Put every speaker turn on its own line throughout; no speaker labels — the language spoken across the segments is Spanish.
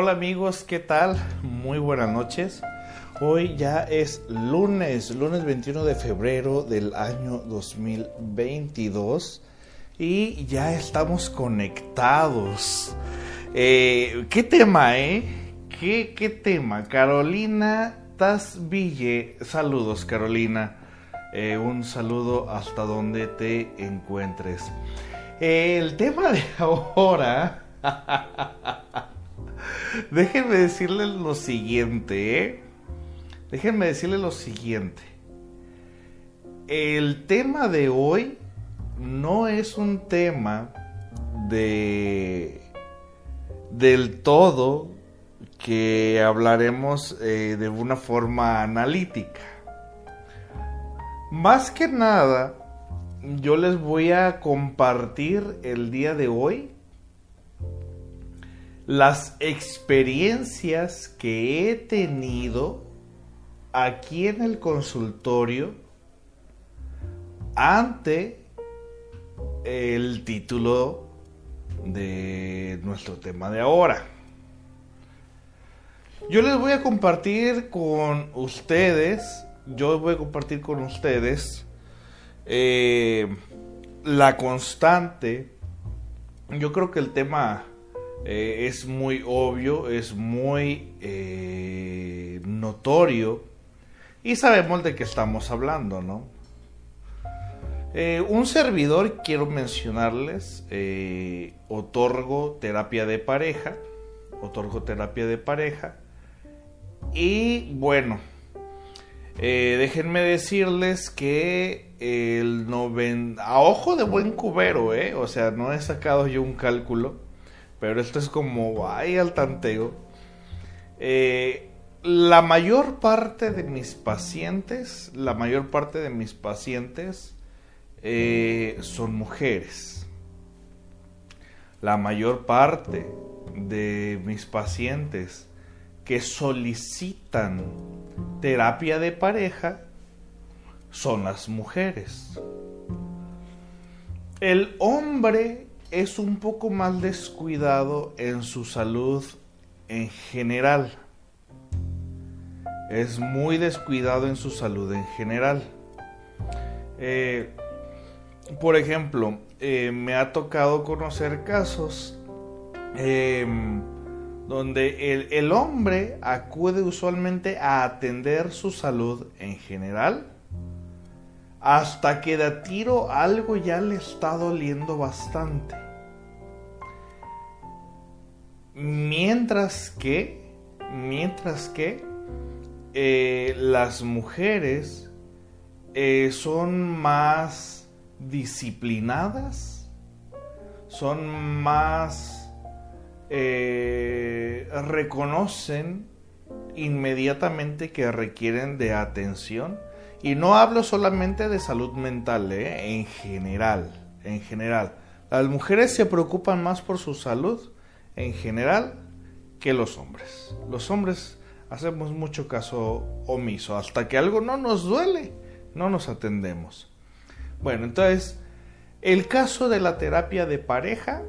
Hola amigos, ¿qué tal? Muy buenas noches. Hoy ya es lunes, lunes 21 de febrero del año 2022 y ya estamos conectados. Eh, ¿Qué tema, eh? ¿Qué, ¿Qué tema? Carolina Tasville. Saludos, Carolina. Eh, un saludo hasta donde te encuentres. el tema de ahora Déjenme decirles lo siguiente, ¿eh? Déjenme decirles lo siguiente. El tema de hoy no es un tema de del todo que hablaremos eh, de una forma analítica. Más que nada, yo les voy a compartir el día de hoy las experiencias que he tenido aquí en el consultorio ante el título de nuestro tema de ahora. Yo les voy a compartir con ustedes, yo voy a compartir con ustedes eh, la constante. Yo creo que el tema eh, es muy obvio, es muy eh, notorio. Y sabemos de qué estamos hablando, ¿no? Eh, un servidor, quiero mencionarles, otorgo terapia de pareja, otorgo terapia de pareja. Y bueno, déjenme decirles que el a ojo de buen cubero, o sea, no he sacado yo un cálculo, pero esto es como, ay, al tanteo. Eh, la mayor parte de mis pacientes, la mayor parte de mis pacientes eh, son mujeres. La mayor parte de mis pacientes que solicitan terapia de pareja son las mujeres. El hombre es un poco más descuidado en su salud en general. Es muy descuidado en su salud en general. Eh, por ejemplo, eh, me ha tocado conocer casos em, donde el, el hombre acude usualmente a atender su salud en general hasta que de tiro algo ya le está doliendo bastante. Mientras que, mientras que eh, las mujeres eh, son más disciplinadas, son más eh, reconocen inmediatamente que requieren de atención y no hablo solamente de salud mental, ¿eh? en general, en general. Las mujeres se preocupan más por su salud en general que los hombres. Los hombres hacemos mucho caso omiso. Hasta que algo no nos duele, no nos atendemos. Bueno, entonces, el caso de la terapia de pareja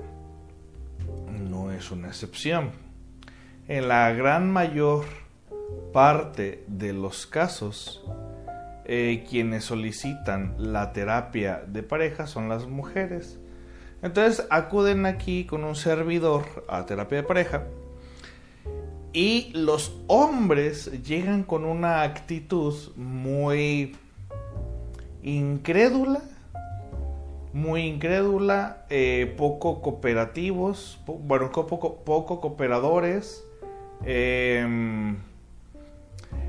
no es una excepción. En la gran mayor parte de los casos, eh, quienes solicitan la terapia de pareja son las mujeres. Entonces acuden aquí con un servidor a terapia de pareja y los hombres llegan con una actitud muy incrédula, muy incrédula, eh, poco cooperativos, bueno, poco, poco cooperadores. Eh,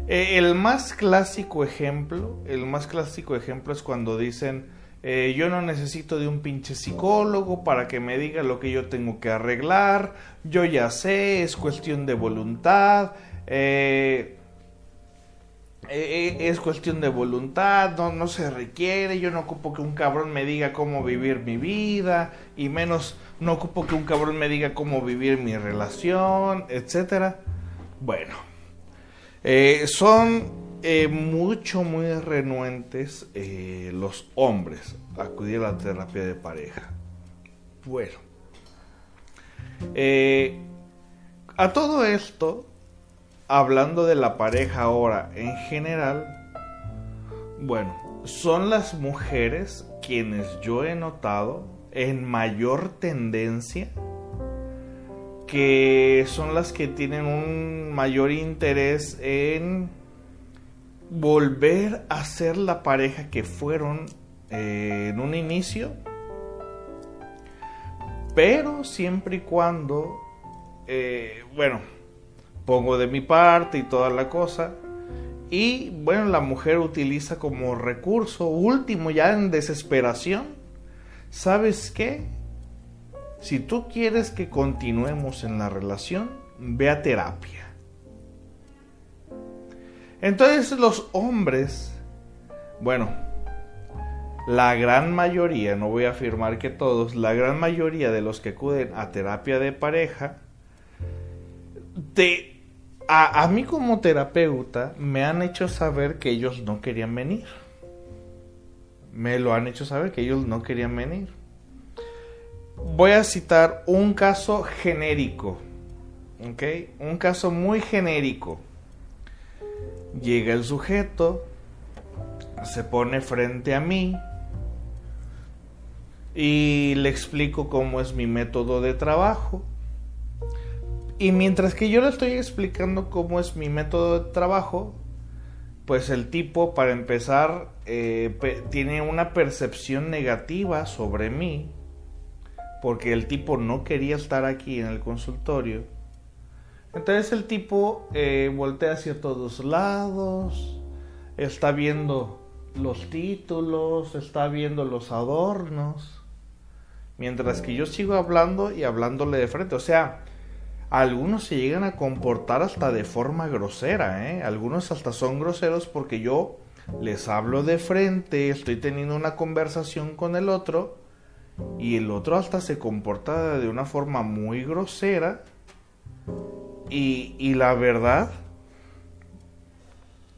eh, el más clásico ejemplo, el más clásico ejemplo es cuando dicen, eh, yo no necesito de un pinche psicólogo para que me diga lo que yo tengo que arreglar, yo ya sé, es cuestión de voluntad, eh, es cuestión de voluntad, no, no se requiere, yo no ocupo que un cabrón me diga cómo vivir mi vida, y menos no ocupo que un cabrón me diga cómo vivir mi relación, etcétera. Bueno, eh, son eh, mucho, muy renuentes eh, los hombres a acudir a la terapia de pareja. Bueno, A todo esto, hablando de la pareja ahora en general, bueno, son las mujeres quienes yo he notado en mayor tendencia que son las que tienen un mayor interés en volver a ser la pareja que fueron eh, en un inicio, pero siempre y cuando, eh, bueno, pongo de mi parte y toda la cosa, y bueno, la mujer utiliza como recurso último ya en desesperación, ¿sabes qué? Si tú quieres que continuemos en la relación, ve a terapia. Entonces los hombres, bueno, la gran mayoría, no voy a afirmar que todos, la gran mayoría de los que acuden a terapia de pareja, te, a, a mí como terapeuta me han hecho saber que ellos no querían venir. Me lo han hecho saber que ellos no querían venir. Voy a citar un caso genérico, ¿ok? Un caso muy genérico Llega el sujeto, se pone frente a mí y le explico cómo es mi método de trabajo. Y mientras que yo le estoy explicando cómo es mi método de trabajo, pues el tipo, para empezar, eh, tiene una percepción negativa sobre mí, porque el tipo no quería estar aquí en el consultorio entonces el tipo eh, voltea hacia todos lados, está viendo los títulos, está viendo los adornos, mientras que yo sigo hablando y hablándole de frente. O sea, algunos se llegan a comportar hasta de forma grosera, ¿eh? Algunos hasta son groseros porque yo les hablo de frente, estoy teniendo una conversación con el otro y el otro hasta se comporta de una forma muy grosera y, la verdad,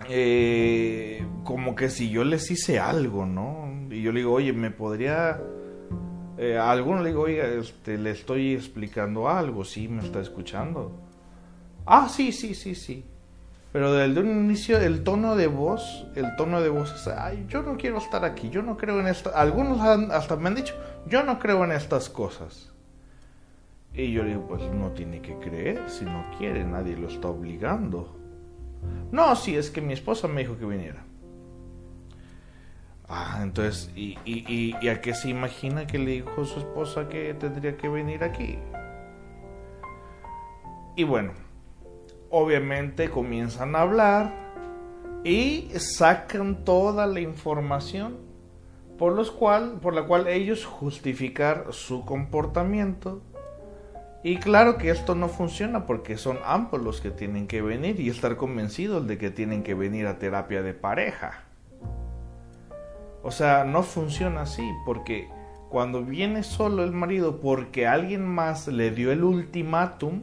eh, como que si yo les hice algo, ¿no? Y yo le digo, oye, me podría... Eh, a alguno le digo, oiga, este, le estoy explicando algo, sí, me está escuchando. Ah, sí, sí, sí, sí. Pero desde un inicio el tono de voz, el tono de voz es, ay, yo no quiero estar aquí, yo no creo en esto. Algunos hasta me han dicho, yo no creo en estas cosas. Y yo digo, pues no tiene que creer, si no quiere, nadie lo está obligando. No, sí, es que mi esposa me dijo que viniera. Ah, entonces, ¿y, y, y, a qué se imagina que le dijo su esposa que tendría que venir aquí? Y bueno, obviamente comienzan a hablar y sacan toda la información por, los cual, por la cual ellos justificar su comportamiento y claro que esto no funciona porque son ambos los que tienen que venir y estar convencidos de que tienen que venir a terapia de pareja. O sea, no funciona así porque cuando viene solo el marido porque alguien más le dio el ultimátum,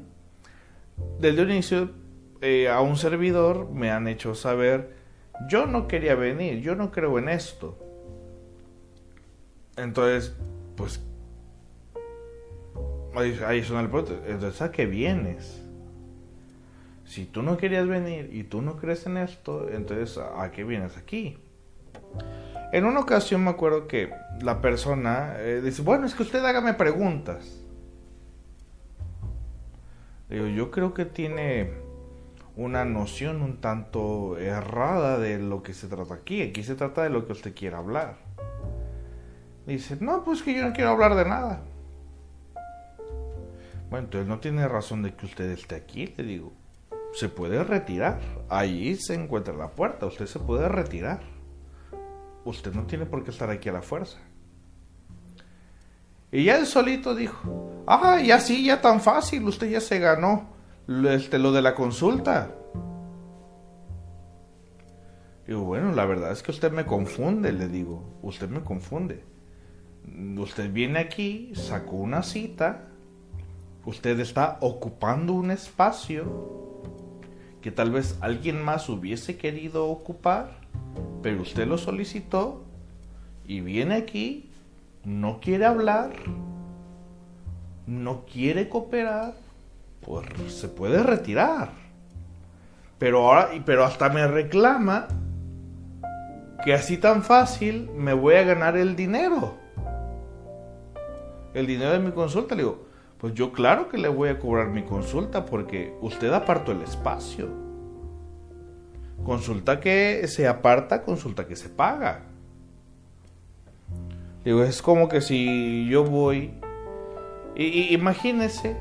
desde el inicio eh, a un servidor me han hecho saber, yo no quería venir, yo no creo en esto. Entonces, pues Ahí, suena el punto. Entonces, ¿a qué vienes? Si tú no querías venir y tú no crees en esto, entonces ¿a qué vienes aquí? En una ocasión me acuerdo que la persona eh, dice, bueno, es que usted hágame preguntas. Digo, yo creo que tiene una noción un tanto errada de lo que se trata aquí. Aquí se trata de lo que usted quiera hablar. Dice, no, pues que yo no quiero hablar de nada. Bueno, entonces no tiene razón de que usted esté aquí, le digo. Se puede retirar. Ahí se encuentra la puerta. Usted se puede retirar. Usted no tiene por qué estar aquí a la fuerza. Y ya el solito dijo, ah, ya sí, ya tan fácil, usted ya se ganó este, lo de la consulta. Digo, bueno, la verdad es que usted me confunde, le digo, usted me confunde. Usted viene aquí, sacó una cita, usted está ocupando un espacio que tal vez alguien más hubiese querido ocupar, pero usted lo solicitó y viene aquí, no quiere hablar, no quiere cooperar pues se puede retirar. Pero ahora, pero hasta me reclama que así tan fácil me voy a ganar el dinero. El dinero de mi consulta. Le digo, pues yo claro que le voy a cobrar mi consulta porque usted apartó el espacio. Consulta que se aparta, consulta que se paga. Digo, es como que si yo voy... Y, imagínese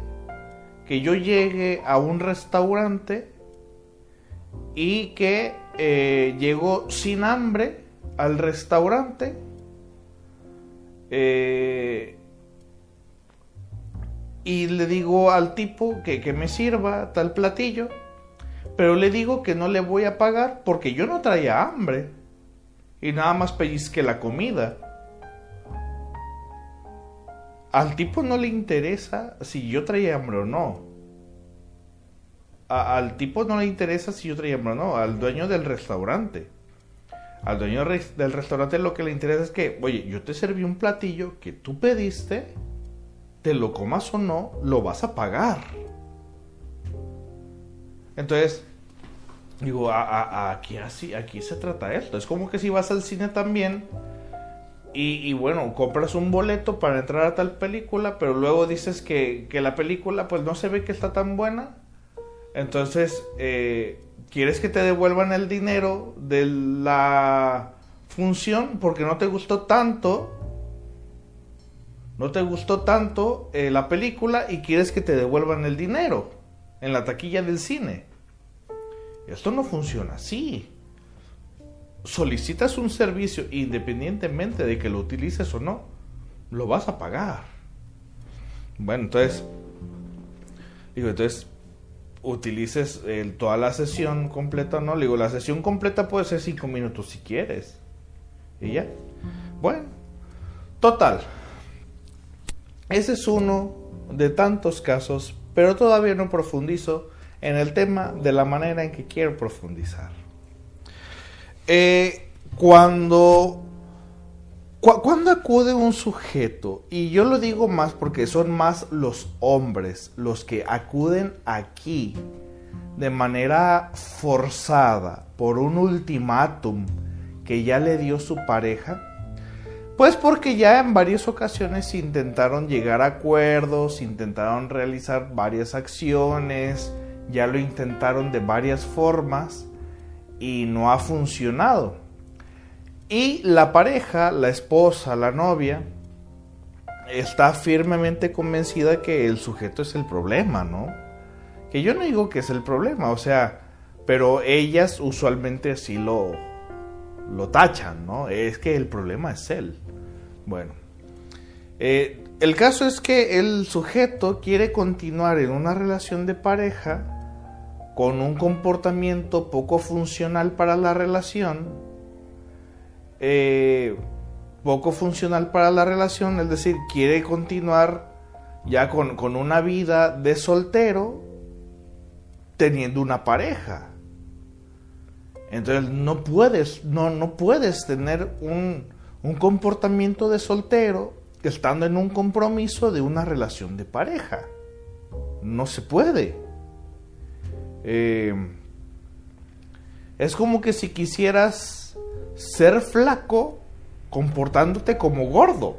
que yo llegue a un restaurante y que eh, llego sin hambre al restaurante. Eh, y le digo al tipo que, que, me sirva tal platillo, pero le digo que no le voy a pagar porque yo no traía hambre y nada más pellizque la comida. Al tipo no le interesa si yo traía hambre o no al tipo no le interesa si yo traía hambre o no, al dueño del restaurante. Al dueño del restaurante lo que le interesa es que, oye, yo te serví un platillo que tú pediste, te lo comas o no, lo vas a pagar. Entonces, digo, aquí, así, aquí se trata esto. Es como que si vas al cine también y, bueno, compras un boleto para entrar a tal película, pero luego dices que, que la película pues no se ve que está tan buena entonces, eh, ¿quieres que te devuelvan el dinero de la función porque no te gustó tanto? No te gustó tanto eh, la película y quieres que te devuelvan el dinero en la taquilla del cine. Esto no funciona así. Solicitas un servicio independientemente de que lo utilices o no, lo vas a pagar. Bueno, entonces, digo, entonces utilices toda la sesión completa, ¿no? Le digo, la sesión completa puede ser cinco minutos si quieres. Y ya. Bueno, total. Ese es uno de tantos casos, pero todavía no profundizo en el tema de la manera en que quiero profundizar. Eh, cuando cuando acude un sujeto, y yo lo digo más porque son más los hombres los que acuden aquí de manera forzada por un ultimátum que ya le dio su pareja, pues porque ya en varias ocasiones intentaron llegar a acuerdos, intentaron realizar varias acciones, ya lo intentaron de varias formas y no ha funcionado. Y la pareja, la esposa, la novia, está firmemente convencida que el sujeto es el problema, ¿no? Que yo no digo que es el problema, o sea, pero ellas usualmente así lo, lo tachan, ¿no? Es que el problema es él. Bueno, eh, el caso es que el sujeto quiere continuar en una relación de pareja con un comportamiento poco funcional para la relación eh, poco funcional para la relación, es decir, quiere continuar ya con, una vida de soltero teniendo una pareja. Entonces no puedes, no, no puedes tener un, un comportamiento de soltero estando en un compromiso de una relación de pareja. No se puede. Eh, es como que si quisieras ser flaco comportándote como gordo.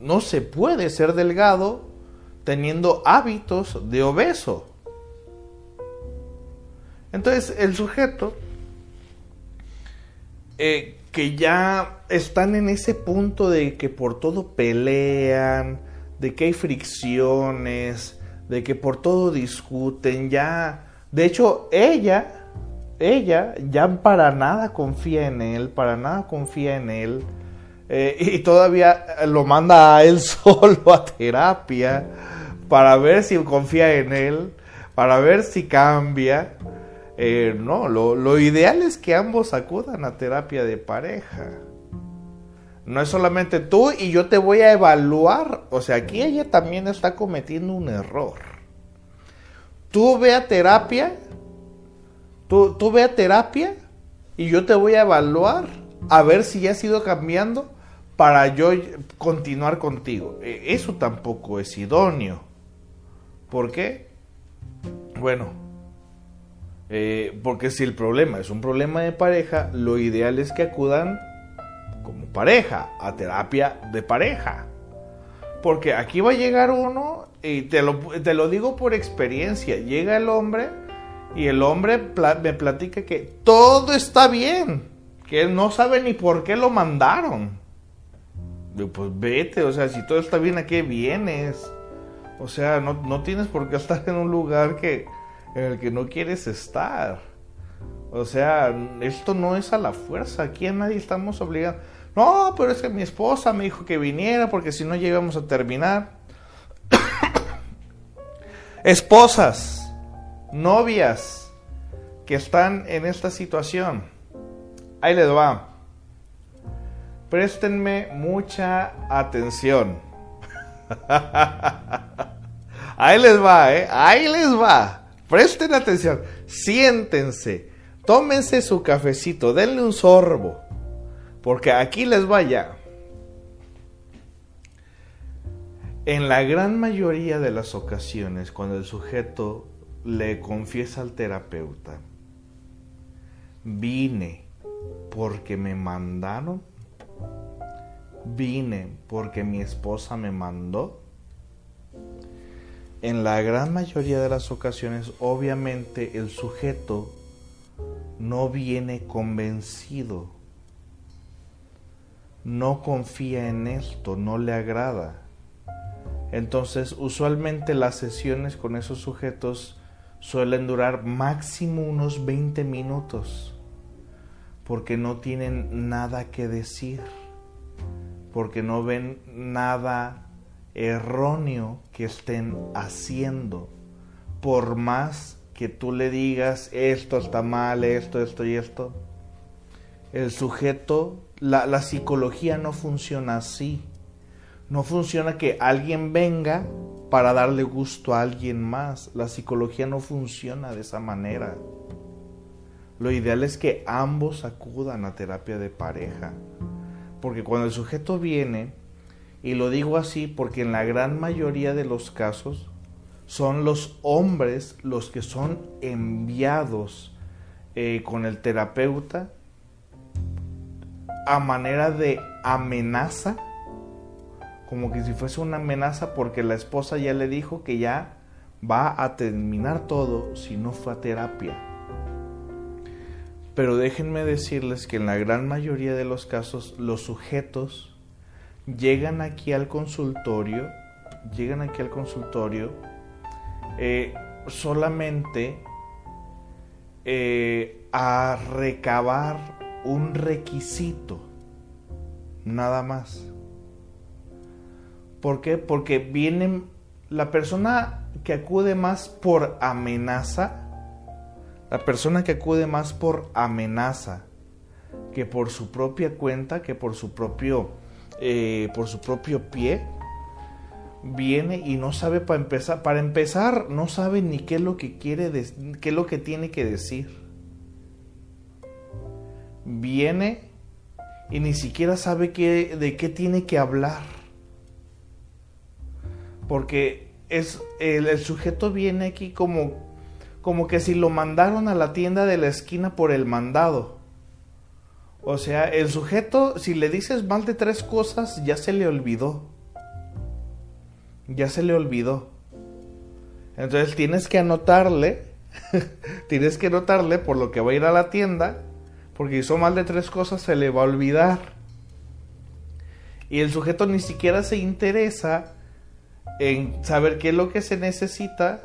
No se puede ser delgado teniendo hábitos de obeso. Entonces el sujeto eh, que ya están en ese punto de que por todo pelean, de que hay fricciones, de que por todo discuten, ya... De hecho, ella ella ya para nada confía en él, para nada confía en él. Eh, y todavía lo manda a él solo a terapia para ver si confía en él, para ver si cambia. Eh, no, lo, lo ideal es que ambos acudan a terapia de pareja. No es solamente tú y yo te voy a evaluar. O sea, aquí ella también está cometiendo un error. Tú ve a terapia Tú, ve a terapia y yo te voy a evaluar a ver si ya has ido cambiando para yo continuar contigo. E, eso tampoco es idóneo. ¿Por qué? Bueno, eh, porque si el problema es un problema de pareja, lo ideal es que acudan como pareja, a terapia de pareja. Porque aquí va a llegar uno, y te lo, te lo digo por experiencia, llega el hombre y el hombre me platica que todo está bien, que no sabe ni por qué lo mandaron. Digo, pues vete, o sea, si todo está bien, ¿a qué vienes? O sea, no, no tienes por qué estar en un lugar que, en el que no quieres estar. O sea, esto no es a la fuerza, aquí a nadie estamos obligando. No, pero es que mi esposa me dijo que viniera porque si no llegamos a terminar. Esposas, novias que están en esta situación. Ahí les va. Préstenme mucha atención. Ahí les va, ¿eh? Ahí les va. Presten atención. Siéntense. Tómense su cafecito. Denle un sorbo. Porque aquí les vaya. En la gran mayoría de las ocasiones, cuando el sujeto le confiesa al terapeuta, vine porque me mandaron, vine porque mi esposa me mandó, en la gran mayoría de las ocasiones, obviamente, el sujeto no viene convencido, no confía en esto, no le agrada. Entonces, usualmente las sesiones con esos sujetos suelen durar máximo unos 20 minutos, porque no tienen nada que decir, porque no ven nada erróneo que estén haciendo. Por más que tú le digas esto está mal, esto, esto y esto, el sujeto, la, psicología no funciona así. No funciona que alguien venga para darle gusto a alguien más. La psicología no funciona de esa manera. Lo ideal es que ambos acudan a terapia de pareja. Porque cuando el sujeto viene, y lo digo así porque en la gran mayoría de los casos son los hombres los que son enviados eh, con el terapeuta a manera de amenaza, como que si fuese una amenaza porque la esposa ya le dijo que ya va a terminar todo si no fue a terapia. Pero déjenme decirles que en la gran mayoría de los casos los sujetos llegan aquí al consultorio, llegan aquí al consultorio eh, solamente eh, a recabar un requisito, nada más. ¿Por qué? Porque vienen la persona que acude más por amenaza, la persona que acude más por amenaza que por su propia cuenta, que por su propio eh, por su propio pie, viene y no sabe para empezar, para empezar, no sabe ni qué es lo que quiere, qué es lo que tiene que decir. Viene y ni siquiera sabe qué, de qué tiene que hablar. Porque es, el, sujeto viene aquí como, como que si lo mandaron a la tienda de la esquina por el mandado. O sea, el sujeto, si le dices mal de tres cosas, ya se le olvidó. Ya se le olvidó. Entonces tienes que anotarle, tienes que anotarle por lo que va a ir a la tienda, porque son mal de tres cosas se le va a olvidar. Y el sujeto ni siquiera se interesa en saber qué es lo que se necesita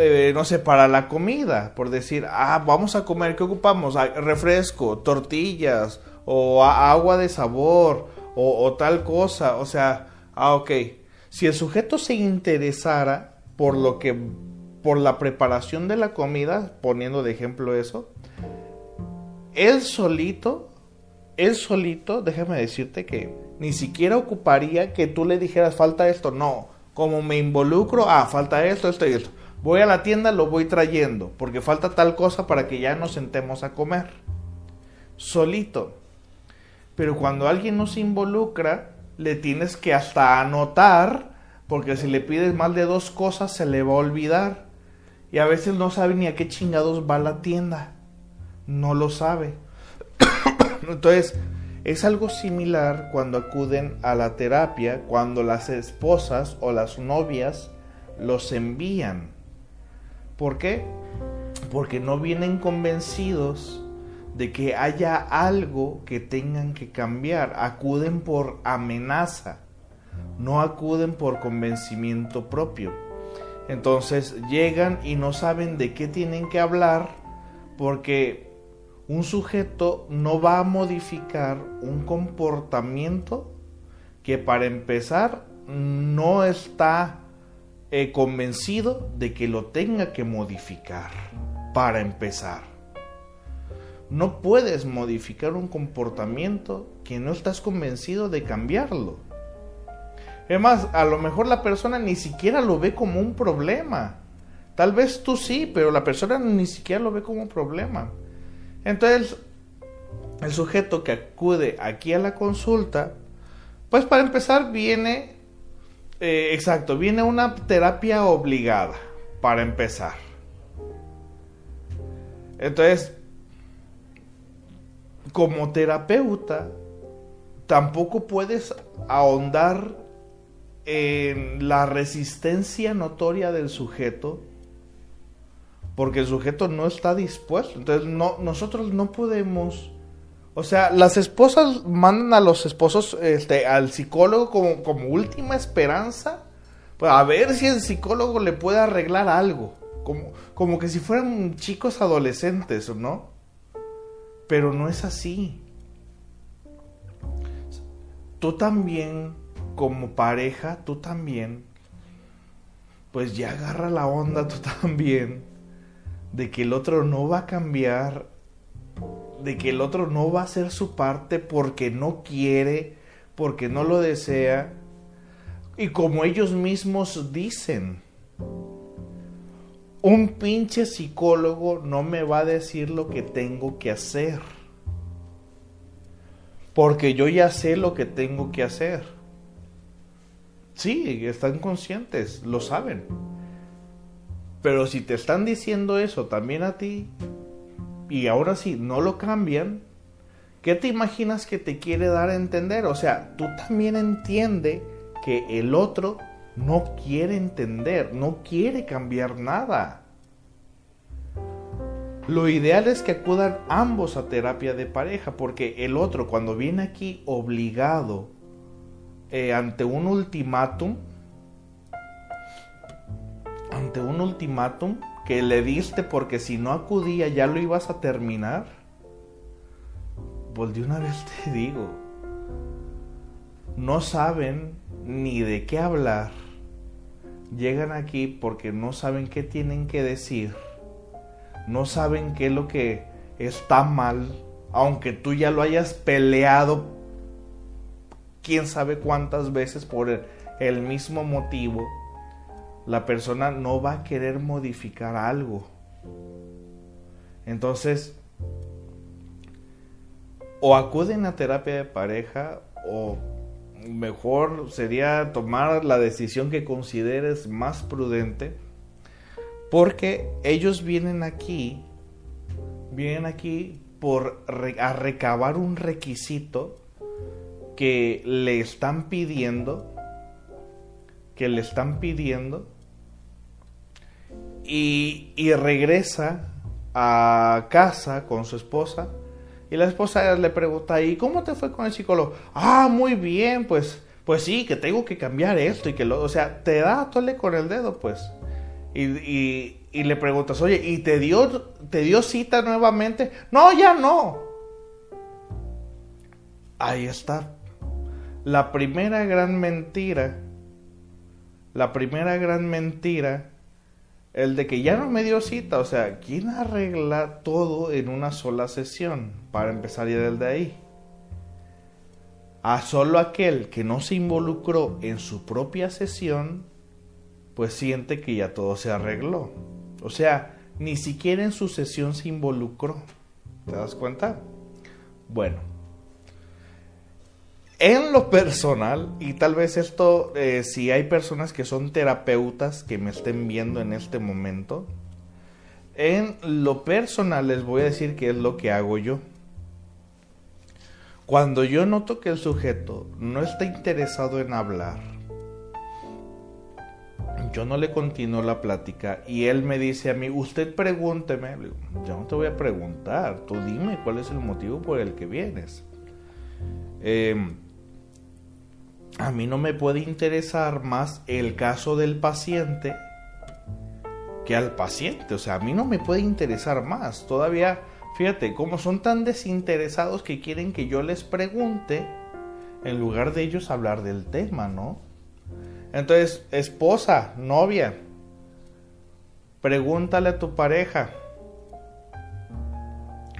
eh, no sé, para la comida, por decir, ah, vamos a comer, ¿qué ocupamos? Ah, refresco, tortillas, o agua de sabor, o, tal cosa, o sea, ah, ok. Si el sujeto se interesara por lo que, por la preparación de la comida, poniendo de ejemplo eso, él solito, él solito, déjame decirte que ni siquiera ocuparía que tú le dijeras falta esto, no, como me involucro, ah, falta esto, esto y esto Voy a la tienda, lo voy trayendo, porque falta tal cosa para que ya nos sentemos a comer. Solito. Pero cuando alguien nos involucra, le tienes que hasta anotar Porque si le pides más de dos cosas se le va a olvidar. Y a veces no sabe ni a qué chingados va la tienda. No lo sabe. Entonces, es algo similar cuando acuden a la terapia, cuando las esposas o las novias los envían. ¿Por qué? Porque no vienen convencidos de que haya algo que tengan que cambiar. Acuden por amenaza, no acuden por convencimiento propio. Entonces llegan y no saben de qué tienen que hablar porque un sujeto no va a modificar un comportamiento que para empezar no está eh, convencido de que lo tenga que modificar para empezar. No puedes modificar un comportamiento que no estás convencido de cambiarlo. Además, a lo mejor la persona ni siquiera lo ve como un problema. Tal vez tú sí, pero la persona ni siquiera lo ve como un problema. Entonces, el sujeto que acude aquí a la consulta, pues para empezar viene, eh, exacto, viene una terapia obligada, para empezar. Entonces, como terapeuta, tampoco puedes ahondar en la resistencia notoria del sujeto, porque el sujeto no está dispuesto. Entonces, no, nosotros no podemos. O sea, las esposas mandan a los esposos este, al psicólogo como, como última esperanza, pues a ver si el psicólogo le puede arreglar algo. Como, como que si fueran chicos adolescentes, ¿no? Pero no es así. Tú también, como pareja, tú también, pues ya agarra la onda tú también, de que el otro no va a cambiar, de que el otro no va a hacer su parte porque no quiere, porque no lo desea, y como ellos mismos dicen, un pinche psicólogo no me va a decir lo que tengo que hacer. Porque yo ya sé lo que tengo que hacer. Sí, están conscientes, lo saben. Pero si te están diciendo eso también a ti, y ahora sí no lo cambian, ¿qué te imaginas que te quiere dar a entender? O sea, tú también entiende que el otro no quiere entender, no quiere cambiar nada. Lo ideal es que acudan ambos a terapia de pareja, porque el otro cuando viene aquí obligado eh, ante un ultimátum, ante un ultimátum que le diste porque si no acudía ya lo ibas a terminar, pues de una vez te digo, no saben ni de qué hablar. Llegan aquí porque no saben qué tienen que decir, no saben qué es lo que está mal, aunque tú ya lo hayas peleado quién sabe cuántas veces por el, mismo motivo, la persona no va a querer modificar algo. Entonces, o acuden a terapia de pareja o mejor sería tomar la decisión que consideres más prudente, porque ellos vienen aquí, vienen aquí por a recabar un requisito que le están pidiendo, que le están pidiendo, y, regresa a casa con su esposa y la esposa le pregunta, ¿y cómo te fue con el psicólogo? Ah, muy bien, pues, pues sí, que tengo que cambiar esto y que lo, o sea, te da tole con el dedo, pues. Y, y, y le preguntas, oye, ¿y te dio, te dio cita nuevamente? No, ya no. Ahí está. La primera gran mentira, la primera gran mentira el de que ya no me dio cita, o sea, ¿quién arregla todo en una sola sesión? Para empezar ya desde ahí. A solo aquel que no se involucró en su propia sesión, pues siente que ya todo se arregló. O sea, ni siquiera en su sesión se involucró. ¿Te das cuenta? Bueno. En lo personal, y tal vez esto, eh, si hay personas que son terapeutas que me estén viendo en este momento, en lo personal les voy a decir qué es lo que hago yo. Cuando yo noto que el sujeto no está interesado en hablar, yo no le continúo la plática y él me dice a mí, usted pregúnteme, yo no te voy a preguntar, tú dime cuál es el motivo por el que vienes. Em, a mí no me puede interesar más el caso del paciente que al paciente, o sea, a mí no me puede interesar más, todavía, fíjate, como son tan desinteresados que quieren que yo les pregunte en lugar de ellos hablar del tema, ¿no? Entonces, esposa, novia, pregúntale a tu pareja,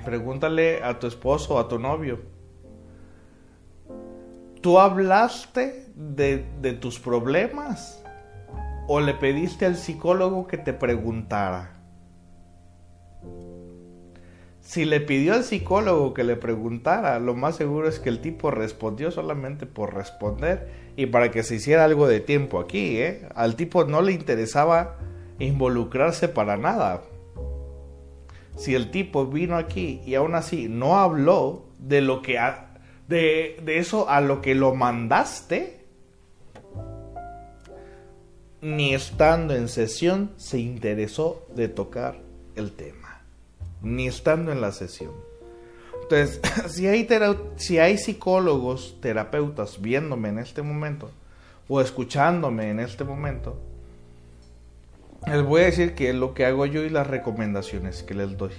pregúntale a tu esposo a tu novio. ¿Tú hablaste de, de tus problemas o le pediste al psicólogo que te preguntara? Si le pidió al psicólogo que le preguntara, lo más seguro es que el tipo respondió solamente por responder y para que se hiciera algo de tiempo aquí. ¿eh? Al tipo no le interesaba involucrarse para nada. Si el tipo vino aquí y aún así no habló de lo que de, de eso a lo que lo mandaste, ni estando en sesión se interesó de tocar el tema ni estando en la sesión. Entonces, si hay, si hay psicólogos, terapeutas viéndome en este momento o escuchándome en este momento, les voy a decir que lo que hago yo y las recomendaciones que les doy.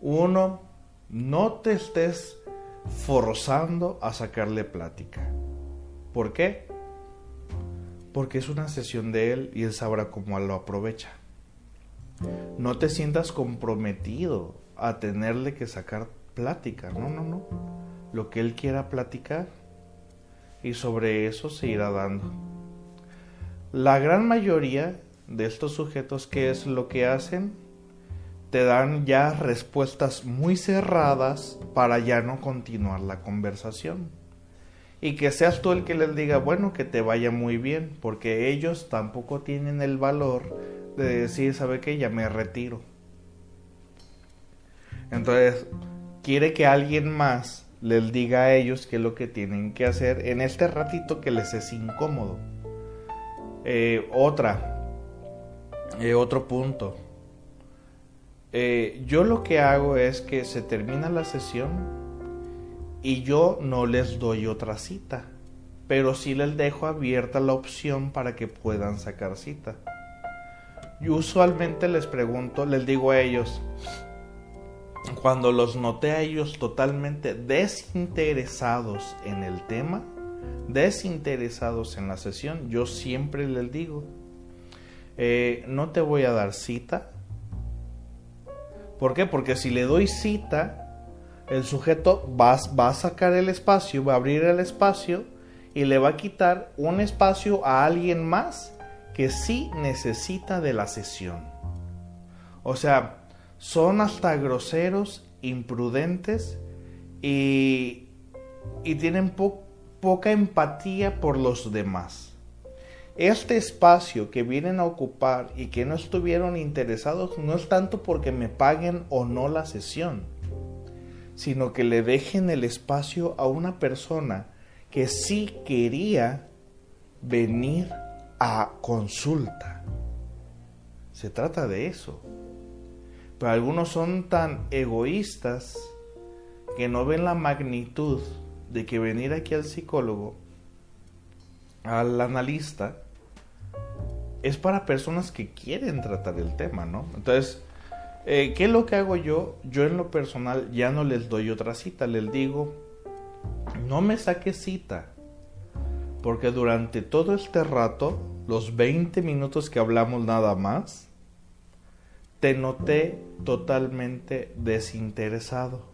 Uno, no te estés forzando a sacarle plática. ¿Por qué? Porque es una sesión de él y él sabrá cómo lo aprovecha. No te sientas comprometido a tenerle que sacar plática. No, no, no. Lo que él quiera platicar. Y sobre eso se irá dando. La gran mayoría de estos sujetos, ¿qué es lo que hacen? Te dan ya respuestas muy cerradas para ya no continuar la conversación. Y que seas tú el que les diga, bueno, que te vaya muy bien, porque ellos tampoco tienen el valor de decir, ¿sabe qué? Ya me retiro. Entonces, quiere que alguien más les diga a ellos qué es lo que tienen que hacer en este ratito que les es incómodo. Eh, otra, eh, otro punto. Eh, yo lo que hago es que se termina la sesión y yo no les doy otra cita, pero sí les dejo abierta la opción para que puedan sacar cita. Yo usualmente les pregunto, les digo a ellos, cuando los noté a ellos totalmente desinteresados en el tema, desinteresados en la sesión, yo siempre les digo, eh, no te voy a dar cita. ¿Por qué? Porque si le doy cita, el sujeto va, a sacar el espacio, va a abrir el espacio y le va a quitar un espacio a alguien más que sí necesita de la sesión. O sea, son hasta groseros, imprudentes y tienen poca empatía por los demás. Este espacio que vienen a ocupar y que no estuvieron interesados no es tanto porque me paguen o no la sesión, sino que le dejen el espacio a una persona que sí quería venir a consulta. Se trata de eso. Pero algunos son tan egoístas que no ven la magnitud de que venir aquí al psicólogo, al analista, es para personas que quieren tratar el tema, ¿no? Entonces, eh, ¿qué es lo que hago yo? Yo en lo personal ya no les doy otra cita, les digo, no me saque cita, porque durante todo este rato, los 20 minutos que hablamos nada más, te noté totalmente desinteresado.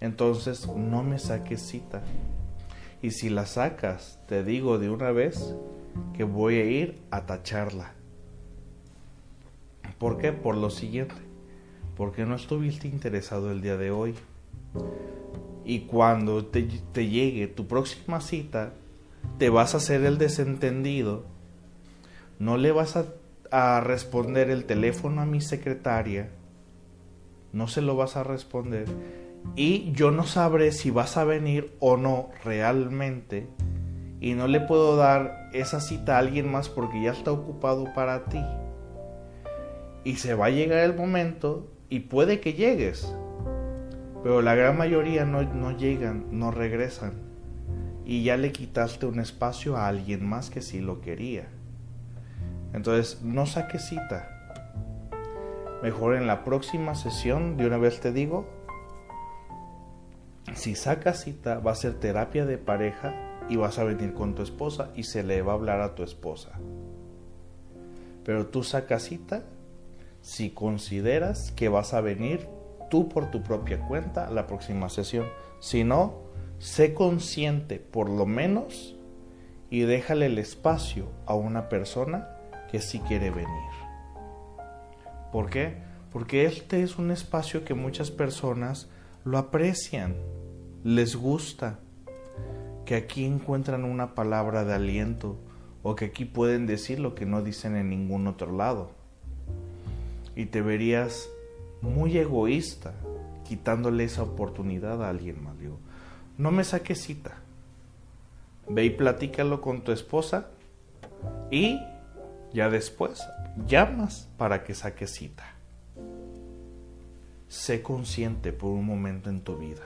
Entonces no me saques cita. Y si la sacas, te digo de una vez que voy a ir a tacharla. ¿Por qué? Por lo siguiente. Porque no estuviste interesado el día de hoy. Y cuando te, llegue tu próxima cita, te vas a hacer el desentendido, no le vas a, a responder el teléfono a mi secretaria, no se lo vas a responder y yo no sabré si vas a venir o no realmente y no le puedo dar esa cita a alguien más porque ya está ocupado para ti. Y se va a llegar el momento y puede que llegues, pero la gran mayoría no, no llegan, no regresan y ya le quitaste un espacio a alguien más que sí lo quería. Entonces, no saques cita. Mejor en la próxima sesión, de una vez te digo, si sacas cita, va a ser terapia de pareja y vas a venir con tu esposa y se le va a hablar a tu esposa. Pero tú sacas cita si consideras que vas a venir tú por tu propia cuenta a la próxima sesión. Si no, sé consciente por lo menos y déjale el espacio a una persona que sí quiere venir. ¿Por qué? Porque este es un espacio que muchas personas lo aprecian, les gusta, que aquí encuentran una palabra de aliento o que aquí pueden decir lo que no dicen en ningún otro lado. Y te verías muy egoísta quitándole esa oportunidad a alguien más. No me saques cita. Ve y platícalo con tu esposa y ya después llamas para que saques cita. Sé consciente por un momento en tu vida.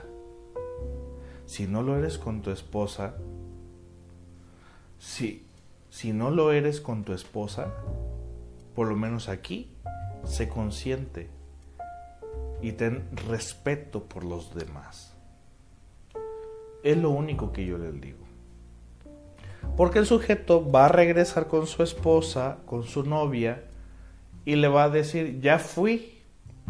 Si no lo eres con tu esposa, si, si no lo eres con tu esposa, por lo menos aquí, sé consciente y ten respeto por los demás. Es lo único que yo les digo. Porque el sujeto va a regresar con su esposa, con su novia, y le va a decir, ya fui.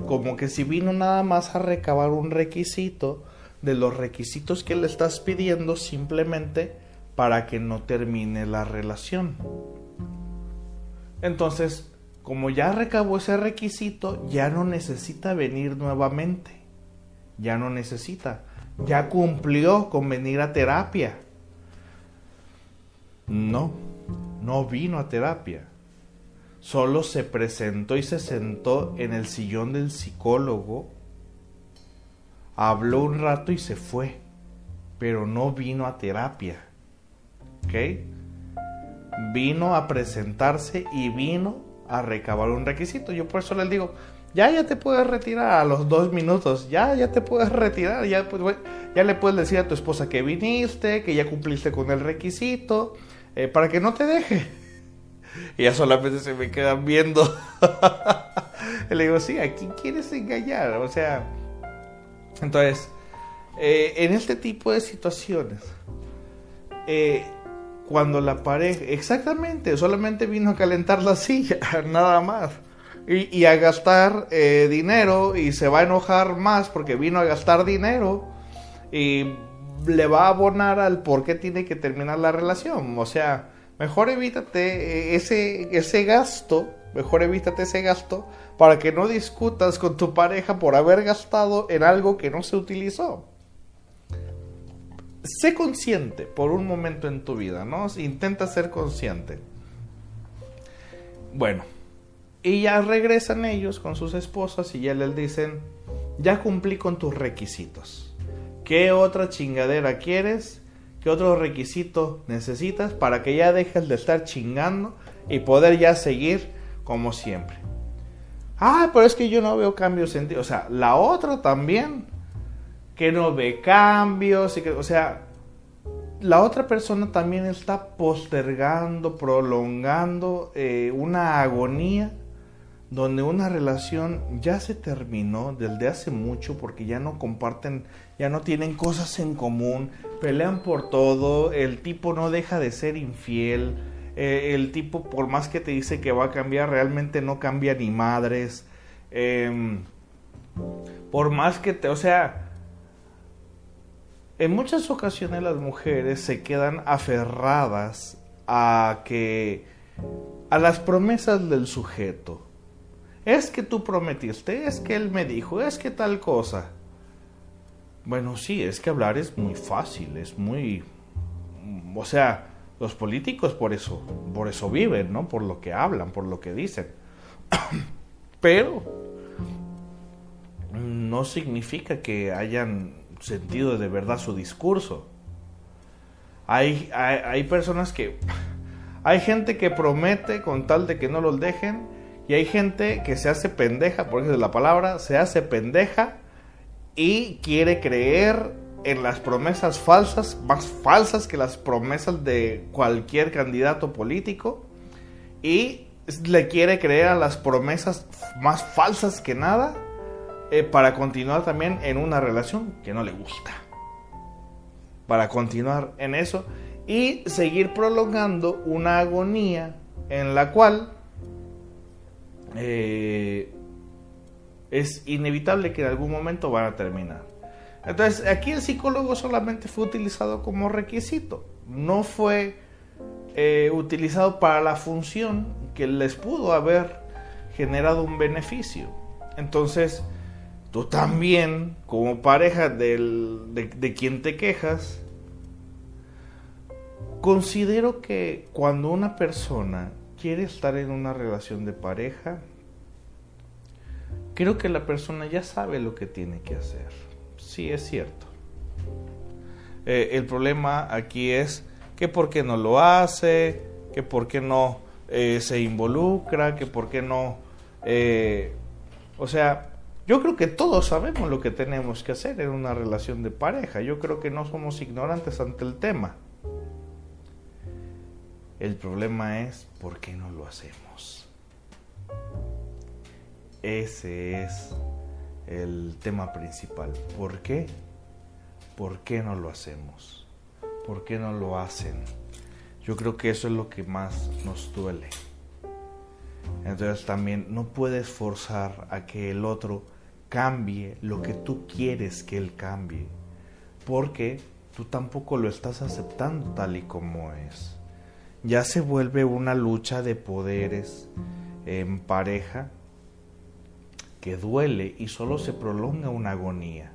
Como que si vino nada más a recabar un requisito de los requisitos que le estás pidiendo simplemente para que no termine la relación. Entonces, como ya recabó ese requisito, ya no necesita venir nuevamente. Ya no necesita. Ya cumplió con venir a terapia. No, no vino a terapia. Solo se presentó y se sentó en el sillón del psicólogo, habló un rato y se fue, pero no vino a terapia. ¿Ok? Vino a presentarse y vino a recabar un requisito. Yo por eso les digo, ya, ya te puedes retirar a los dos minutos, ya, ya te puedes retirar, ya, pues, ya le puedes decir a tu esposa que viniste, que ya cumpliste con el requisito, eh, para que no te deje. Y ya solamente se me quedan viendo. le digo, sí, ¿a quién quieres engañar? O sea, entonces, eh, en este tipo de situaciones, eh, cuando la pareja, exactamente, solamente vino a calentar la silla, nada más. Y, a gastar dinero y se va a enojar más porque vino a gastar dinero y le va a abonar al por qué tiene que terminar la relación. O sea, mejor evítate ese, ese gasto, mejor evítate ese gasto para que no discutas con tu pareja por haber gastado en algo que no se utilizó. Sé consciente por un momento en tu vida, ¿no? Intenta ser consciente. Bueno, y ya regresan ellos con sus esposas y ya les dicen, ya cumplí con tus requisitos ¿Qué otra chingadera quieres? ¿Qué otro requisito necesitas para que ya dejes de estar chingando y poder ya seguir como siempre? Ah, pero es que yo no veo cambios en ti. O sea, la otra también, que no ve cambios. O sea, la otra persona también está postergando, prolongando eh, una agonía donde una relación ya se terminó desde hace mucho porque ya no comparten, ya no tienen cosas en común, pelean por todo, el tipo no deja de ser infiel, eh, el tipo por más que te dice que va a cambiar, realmente no cambia ni madres, em, por más que te, o sea, en muchas ocasiones las mujeres se quedan aferradas a que, a las promesas del sujeto es que tú prometiste, es que él me dijo, es que tal cosa. Bueno, sí, es que hablar es muy fácil, es muy... O sea, los políticos por eso, por eso viven, ¿no? Por lo que hablan, por lo que dicen. Pero no significa que hayan sentido de verdad su discurso. Hay, hay, personas que... Hay gente que promete con tal de que no los dejen y hay gente que se hace pendeja, por eso es la palabra, se hace pendeja y quiere creer en las promesas falsas, más falsas que las promesas de cualquier candidato político y le quiere creer a las promesas más falsas que nada eh, para continuar también en una relación que no le gusta. Para continuar en eso y seguir prolongando una agonía en la cual eh, es inevitable que en algún momento van a terminar. Entonces, aquí el psicólogo solamente fue utilizado como requisito, no fue eh, utilizado para la función que les pudo haber generado un beneficio. Entonces, tú también, como pareja de, de quien te quejas, considero que cuando una persona quiere estar en una relación de pareja, creo que la persona ya sabe lo que tiene que hacer. Sí, es cierto. Eh, el problema aquí es que por qué no lo hace, que por qué no eh, se involucra, que por qué no... Eh, o sea, yo creo que todos sabemos lo que tenemos que hacer en una relación de pareja. Yo creo que no somos ignorantes ante el tema. El problema es por qué no lo hacemos. Ese es el tema principal. ¿Por qué? ¿Por qué no lo hacemos? ¿Por qué no lo hacen? Yo creo que eso es lo que más nos duele. Entonces también no puedes forzar a que el otro cambie lo que tú quieres que él cambie, porque tú tampoco lo estás aceptando tal y como es. Ya se vuelve una lucha de poderes en pareja que duele y solo se prolonga una agonía.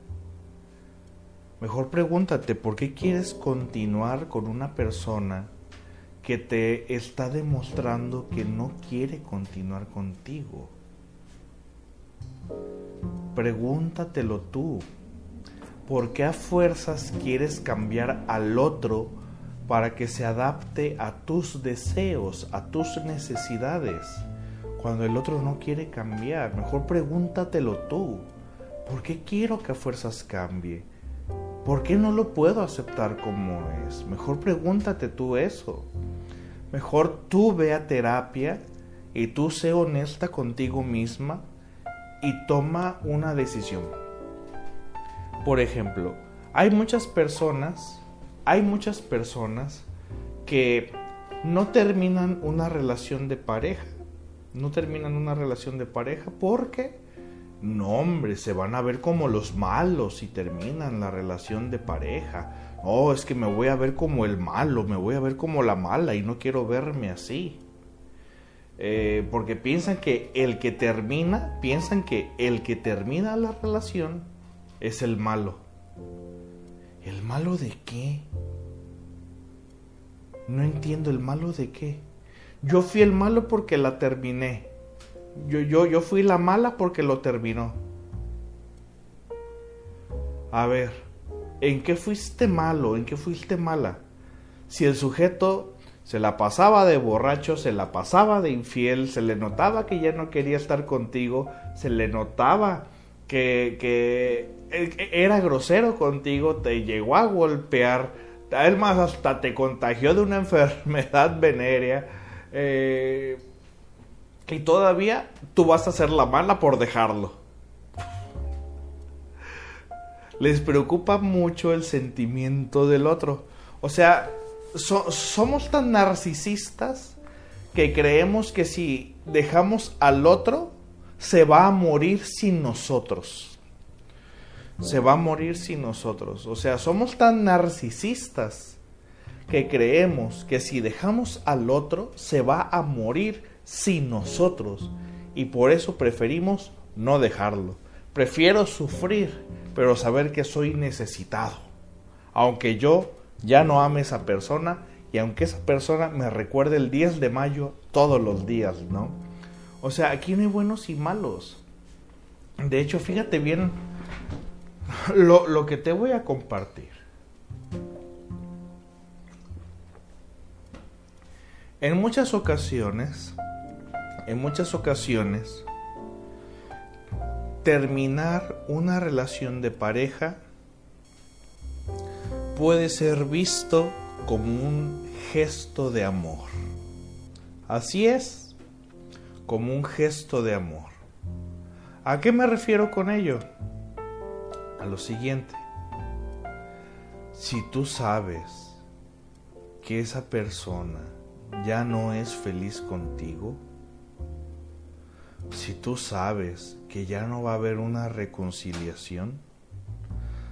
Mejor pregúntate por qué quieres continuar con una persona que te está demostrando que no quiere continuar contigo. Pregúntatelo tú. ¿Por qué a fuerzas quieres cambiar al otro para que se adapte a tus deseos, a tus necesidades? Cuando el otro no quiere cambiar. Mejor pregúntatelo tú. ¿Por qué quiero que a fuerzas cambie? ¿Por qué no lo puedo aceptar como es? Mejor pregúntate tú eso. Mejor tú ve a terapia y tú sé honesta contigo misma y toma una decisión. Por ejemplo, hay muchas personas, hay muchas personas que no terminan una relación de pareja no terminan una relación de pareja porque, no hombre, se van a ver como los malos si terminan la relación de pareja. Oh, es que me voy a ver como el malo, me voy a ver como la mala y no quiero verme así. Eh, porque piensan que el que termina, piensan que el que termina la relación es el malo. ¿El malo de qué? No entiendo el malo de qué. Yo fui el malo porque la terminé. Yo, yo, yo fui la mala porque lo terminó. A ver, ¿en qué fuiste malo? ¿En qué fuiste mala? Si el sujeto se la pasaba de borracho, se la pasaba de infiel, se le notaba que ya no quería estar contigo, se le notaba que, que era grosero contigo, te llegó a golpear, además hasta te contagió de una enfermedad venérea eh, y todavía tú vas a ser la mala por dejarlo. Les preocupa mucho el sentimiento del otro. O sea, somos tan narcisistas que creemos que si dejamos al otro, se va a morir sin nosotros. Se va a morir sin nosotros. O sea, somos tan narcisistas que creemos que si dejamos al otro se va a morir sin nosotros y por eso preferimos no dejarlo. Prefiero sufrir, pero saber que soy necesitado. Aunque yo ya no ame a esa persona y aunque esa persona me recuerde el 10 de mayo todos los días, ¿no? O sea, aquí no hay buenos y malos. De hecho, fíjate bien lo, lo que te voy a compartir. En muchas ocasiones, en muchas ocasiones, terminar una relación de pareja puede ser visto como un gesto de amor. Así es, como un gesto de amor. ¿A qué me refiero con ello? A lo siguiente. Si tú sabes que esa persona ya no es feliz contigo, si tú sabes que ya no va a haber una reconciliación,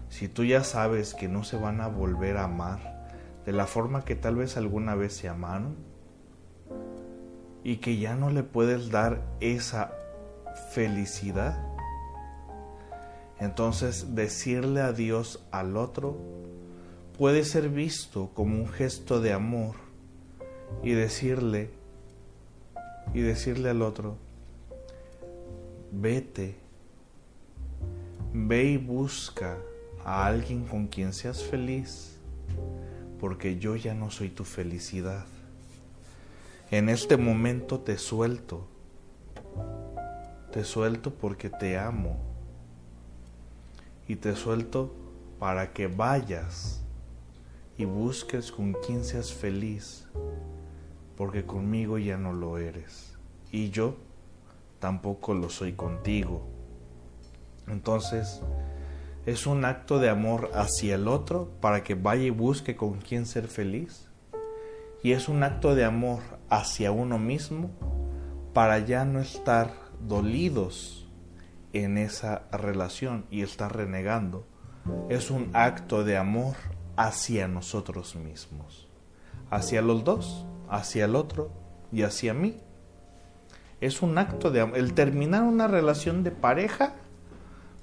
si tú ya sabes que no se van a volver a amar de la forma que tal vez alguna vez se amaron, y que ya no le puedes dar esa felicidad, entonces decirle adiós al otro puede ser visto como un gesto de amor y decirle y decirle al otro vete ve y busca a alguien con quien seas feliz porque yo ya no soy tu felicidad. En este momento te suelto te suelto porque te amo y te suelto para que vayas y busques con quien seas feliz porque conmigo ya no lo eres y yo tampoco lo soy contigo. Entonces, es un acto de amor hacia el otro para que vaya y busque con quién ser feliz. Y es un acto de amor hacia uno mismo para ya no estar dolidos en esa relación y estar renegando. Es un acto de amor hacia nosotros mismos, hacia los dos hacia el otro y hacia mí. Es un acto de amor. El terminar una relación de pareja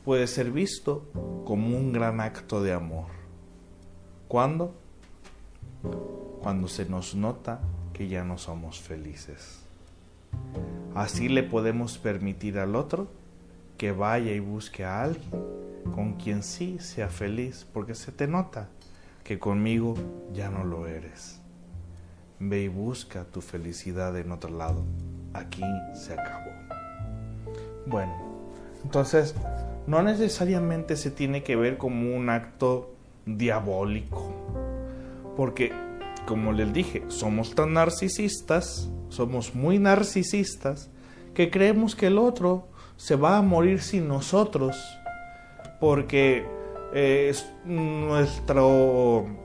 puede ser visto como un gran acto de amor. ¿Cuándo? Cuando se nos nota que ya no somos felices. Así le podemos permitir al otro que vaya y busque a alguien con quien sí sea feliz, porque se te nota que conmigo ya no lo eres. Ve y busca tu felicidad en otro lado. Aquí se acabó. Bueno, entonces no necesariamente se tiene que ver como un acto diabólico. Porque, como les dije, somos tan narcisistas, somos muy narcisistas, que creemos que el otro se va a morir sin nosotros. Porque eh, es nuestro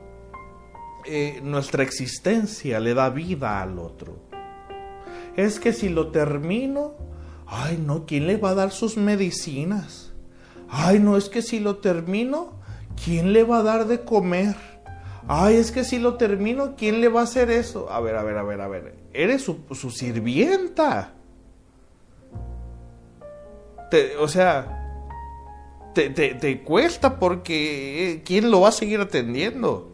eh, nuestra existencia le da vida al otro. Es que si lo termino, ay no, ¿quién le va a dar sus medicinas? Ay no, es que si lo termino, ¿quién le va a dar de comer? Ay, es que si lo termino, ¿quién le va a hacer eso? A ver, a ver, a ver, a ver. Eres su, sirvienta. o sea, te, te, cuesta porque eh, ¿quién lo va a seguir atendiendo?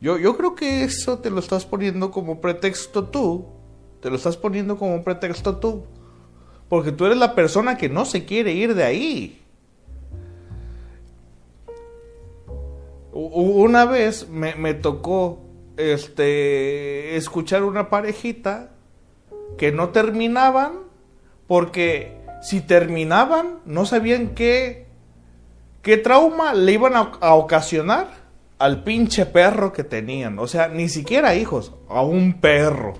Yo, yo creo que eso te lo estás poniendo como pretexto tú. Te lo estás poniendo como pretexto tú. Porque tú eres la persona que no se quiere ir de ahí. Una vez me, me tocó este, escuchar una parejita que no terminaban porque si terminaban no sabían qué, qué trauma le iban a ocasionar al pinche perro que tenían. O sea, ni siquiera hijos, a un perro.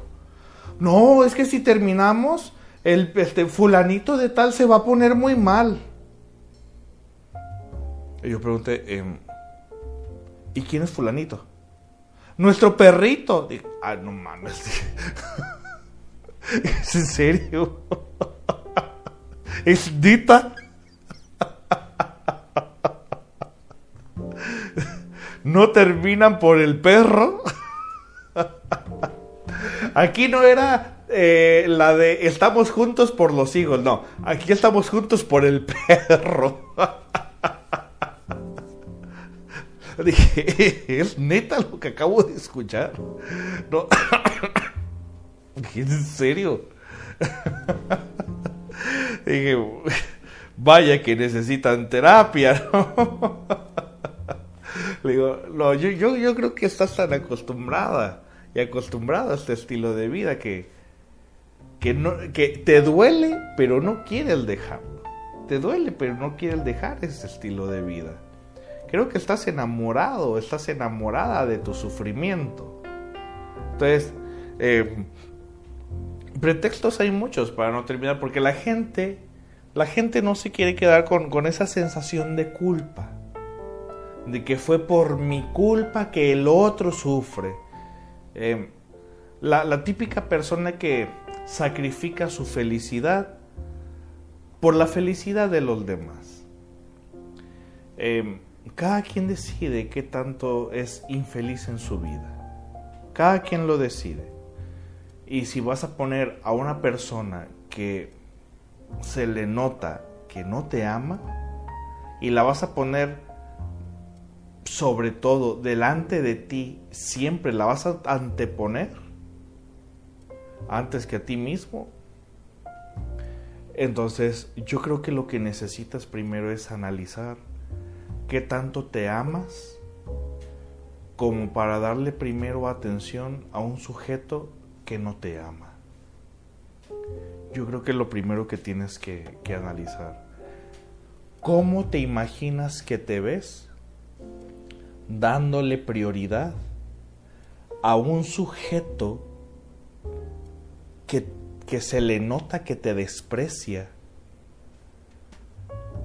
No, es que si terminamos, el este, fulanito de tal se va a poner muy mal. Y yo pregunté, em, ¿y quién es fulanito? Nuestro perrito. ah, no mames. ¿Es en serio? ¿Es Dita? No terminan por el perro. Aquí no era eh, la de estamos juntos por los hijos, no. Aquí estamos juntos por el perro. Dije, es neta lo que acabo de escuchar. No. ¿En serio? Dije, vaya que necesitan terapia. Le digo, no, yo, yo, yo creo que estás tan acostumbrada y acostumbrada a este estilo de vida que, que, no, que te duele, pero no quieres dejarlo. Te duele, pero no quieres dejar ese estilo de vida. Creo que estás enamorado, estás enamorada de tu sufrimiento. Entonces, eh, pretextos hay muchos para no terminar, porque la gente, la gente no se quiere quedar con, con esa sensación de culpa, de que fue por mi culpa que el otro sufre. Eh, la, típica persona que sacrifica su felicidad por la felicidad de los demás. Eh, cada quien decide qué tanto es infeliz en su vida. Cada quien lo decide. Y si vas a poner a una persona que se le nota que no te ama y la vas a poner sobre todo delante de ti, siempre la vas a anteponer antes que a ti mismo, entonces yo creo que lo que necesitas primero es analizar qué tanto te amas como para darle primero atención a un sujeto que no te ama. Yo creo que lo primero que tienes que, que analizar. ¿Cómo te imaginas que te ves dándole prioridad a un sujeto que, que se le nota que te desprecia?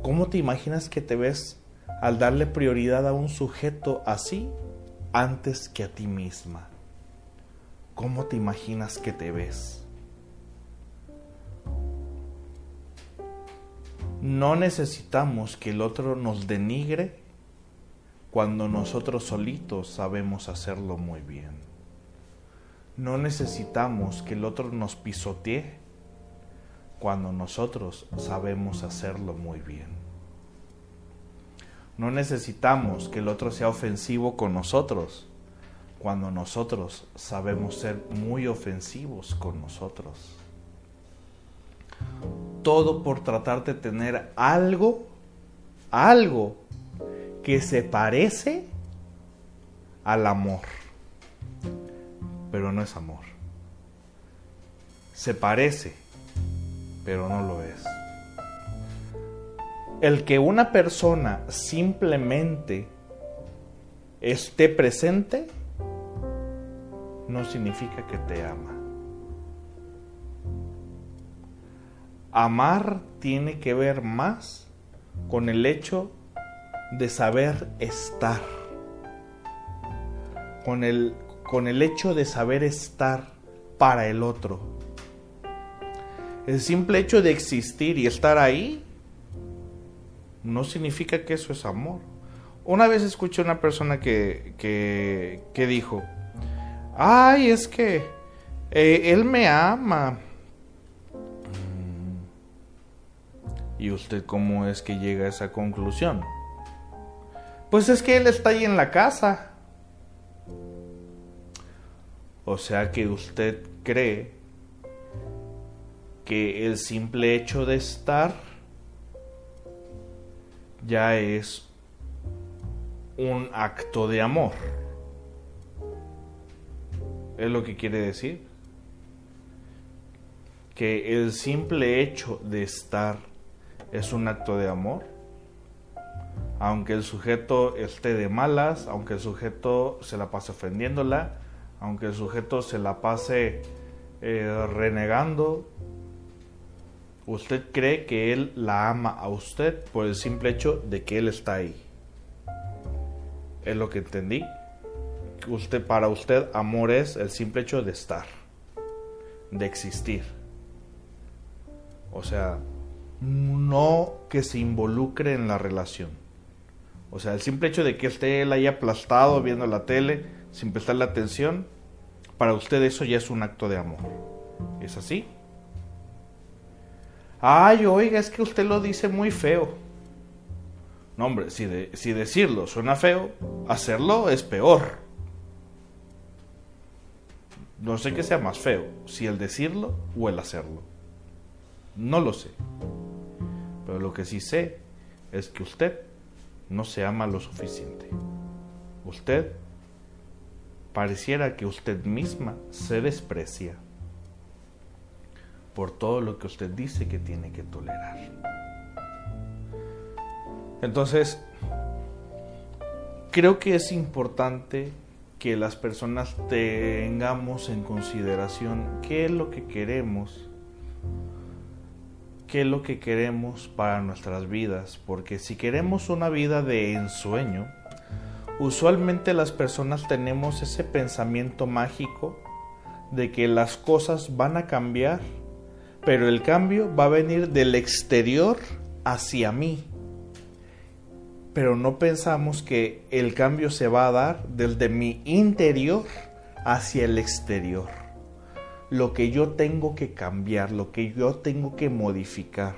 ¿Cómo te imaginas que te ves al darle prioridad a un sujeto así antes que a ti misma? ¿Cómo te imaginas que te ves? No necesitamos que el otro nos denigre cuando nosotros solitos sabemos hacerlo muy bien. No necesitamos que el otro nos pisotee cuando nosotros sabemos hacerlo muy bien. No necesitamos que el otro sea ofensivo con nosotros cuando nosotros sabemos ser muy ofensivos con nosotros. Todo por tratar de tener algo, algo que se parece al amor. Pero no es amor. Se parece, pero no lo es. El que una persona simplemente esté presente no significa que te ama. Amar tiene que ver más con el hecho de saber estar, con el, con el hecho de saber estar para el otro. El simple hecho de existir y estar ahí no significa que eso es amor. Una vez escuché a una persona que, que, que dijo, ay, es que eh, él me ama. ¿Y usted cómo es que llega a esa conclusión? Pues es que él está ahí en la casa. O sea que usted cree que el simple hecho de estar ya es un acto de amor. Es lo que quiere decir. Que el simple hecho de estar es un acto de amor. Aunque el sujeto esté de malas, aunque el sujeto se la pase ofendiéndola, aunque el sujeto se la pase eh, renegando, usted cree que él la ama a usted por el simple hecho de que él está ahí. Es lo que entendí usted, para usted amor es el simple hecho de estar, de existir. O sea, no que se involucre en la relación. O sea, el simple hecho de que esté él ahí aplastado viendo la tele sin prestarle atención, para usted eso ya es un acto de amor. ¿Es así? Ay, oiga, es que usted lo dice muy feo. No, hombre, si, si decirlo suena feo, hacerlo es peor. No sé qué sea más feo, si el decirlo o el hacerlo. No lo sé. Pero lo que sí sé es que usted no se ama lo suficiente. Usted pareciera que usted misma se desprecia por todo lo que usted dice que tiene que tolerar. Entonces, creo que es importante que las personas tengamos en consideración qué es lo que queremos, qué es lo que queremos para nuestras vidas, porque si queremos una vida de ensueño, usualmente las personas tenemos ese pensamiento mágico de que las cosas van a cambiar pero el cambio va a venir del exterior hacia mí. Pero no pensamos que el cambio se va a dar desde mi interior hacia el exterior. Lo que yo tengo que cambiar, lo que yo tengo que modificar.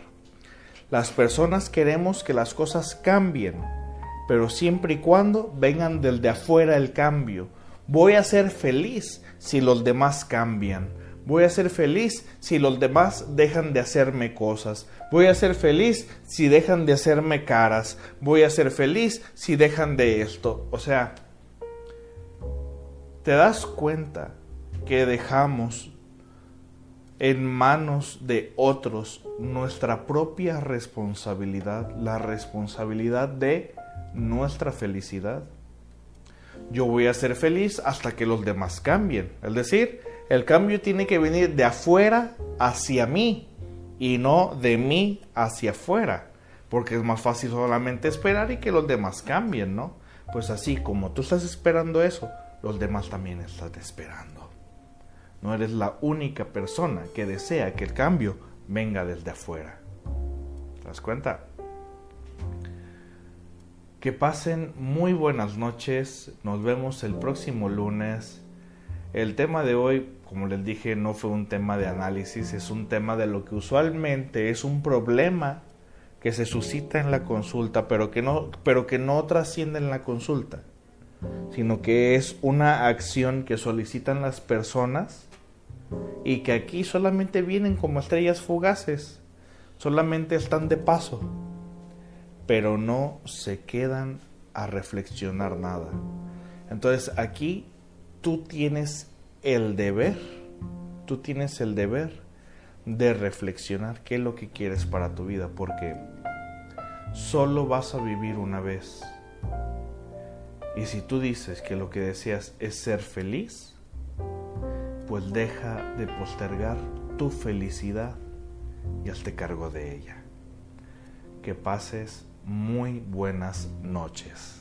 Las personas queremos que las cosas cambien, pero siempre y cuando vengan desde afuera el cambio. Voy a ser feliz si los demás cambian Voy a ser feliz si los demás dejan de hacerme cosas. Voy a ser feliz si dejan de hacerme caras. Voy a ser feliz si dejan de esto. O sea, ¿te das cuenta que dejamos en manos de otros nuestra propia responsabilidad, la responsabilidad de nuestra felicidad? Yo voy a ser feliz hasta que los demás cambien. Es decir, el cambio tiene que venir de afuera hacia mí y no de mí hacia afuera, porque es más fácil solamente esperar y que los demás cambien, ¿no? Pues así como tú estás esperando eso, los demás también están esperando. No eres la única persona que desea que el cambio venga desde afuera. ¿Te das cuenta? Que pasen muy buenas noches. Nos vemos el próximo lunes. El tema de hoy como les dije, no fue un tema de análisis, es un tema de lo que usualmente es un problema que se suscita en la consulta, pero que no, pero que no trasciende en la consulta, sino que es una acción que solicitan las personas y que aquí solamente vienen como estrellas fugaces, solamente están de paso, pero no se quedan a reflexionar nada. Entonces aquí tú tienes el deber, tú tienes el deber de reflexionar qué es lo que quieres para tu vida, porque solo vas a vivir una vez. Y si tú dices que lo que deseas es ser feliz, pues deja de postergar tu felicidad y hazte cargo de ella. Que pases muy buenas noches.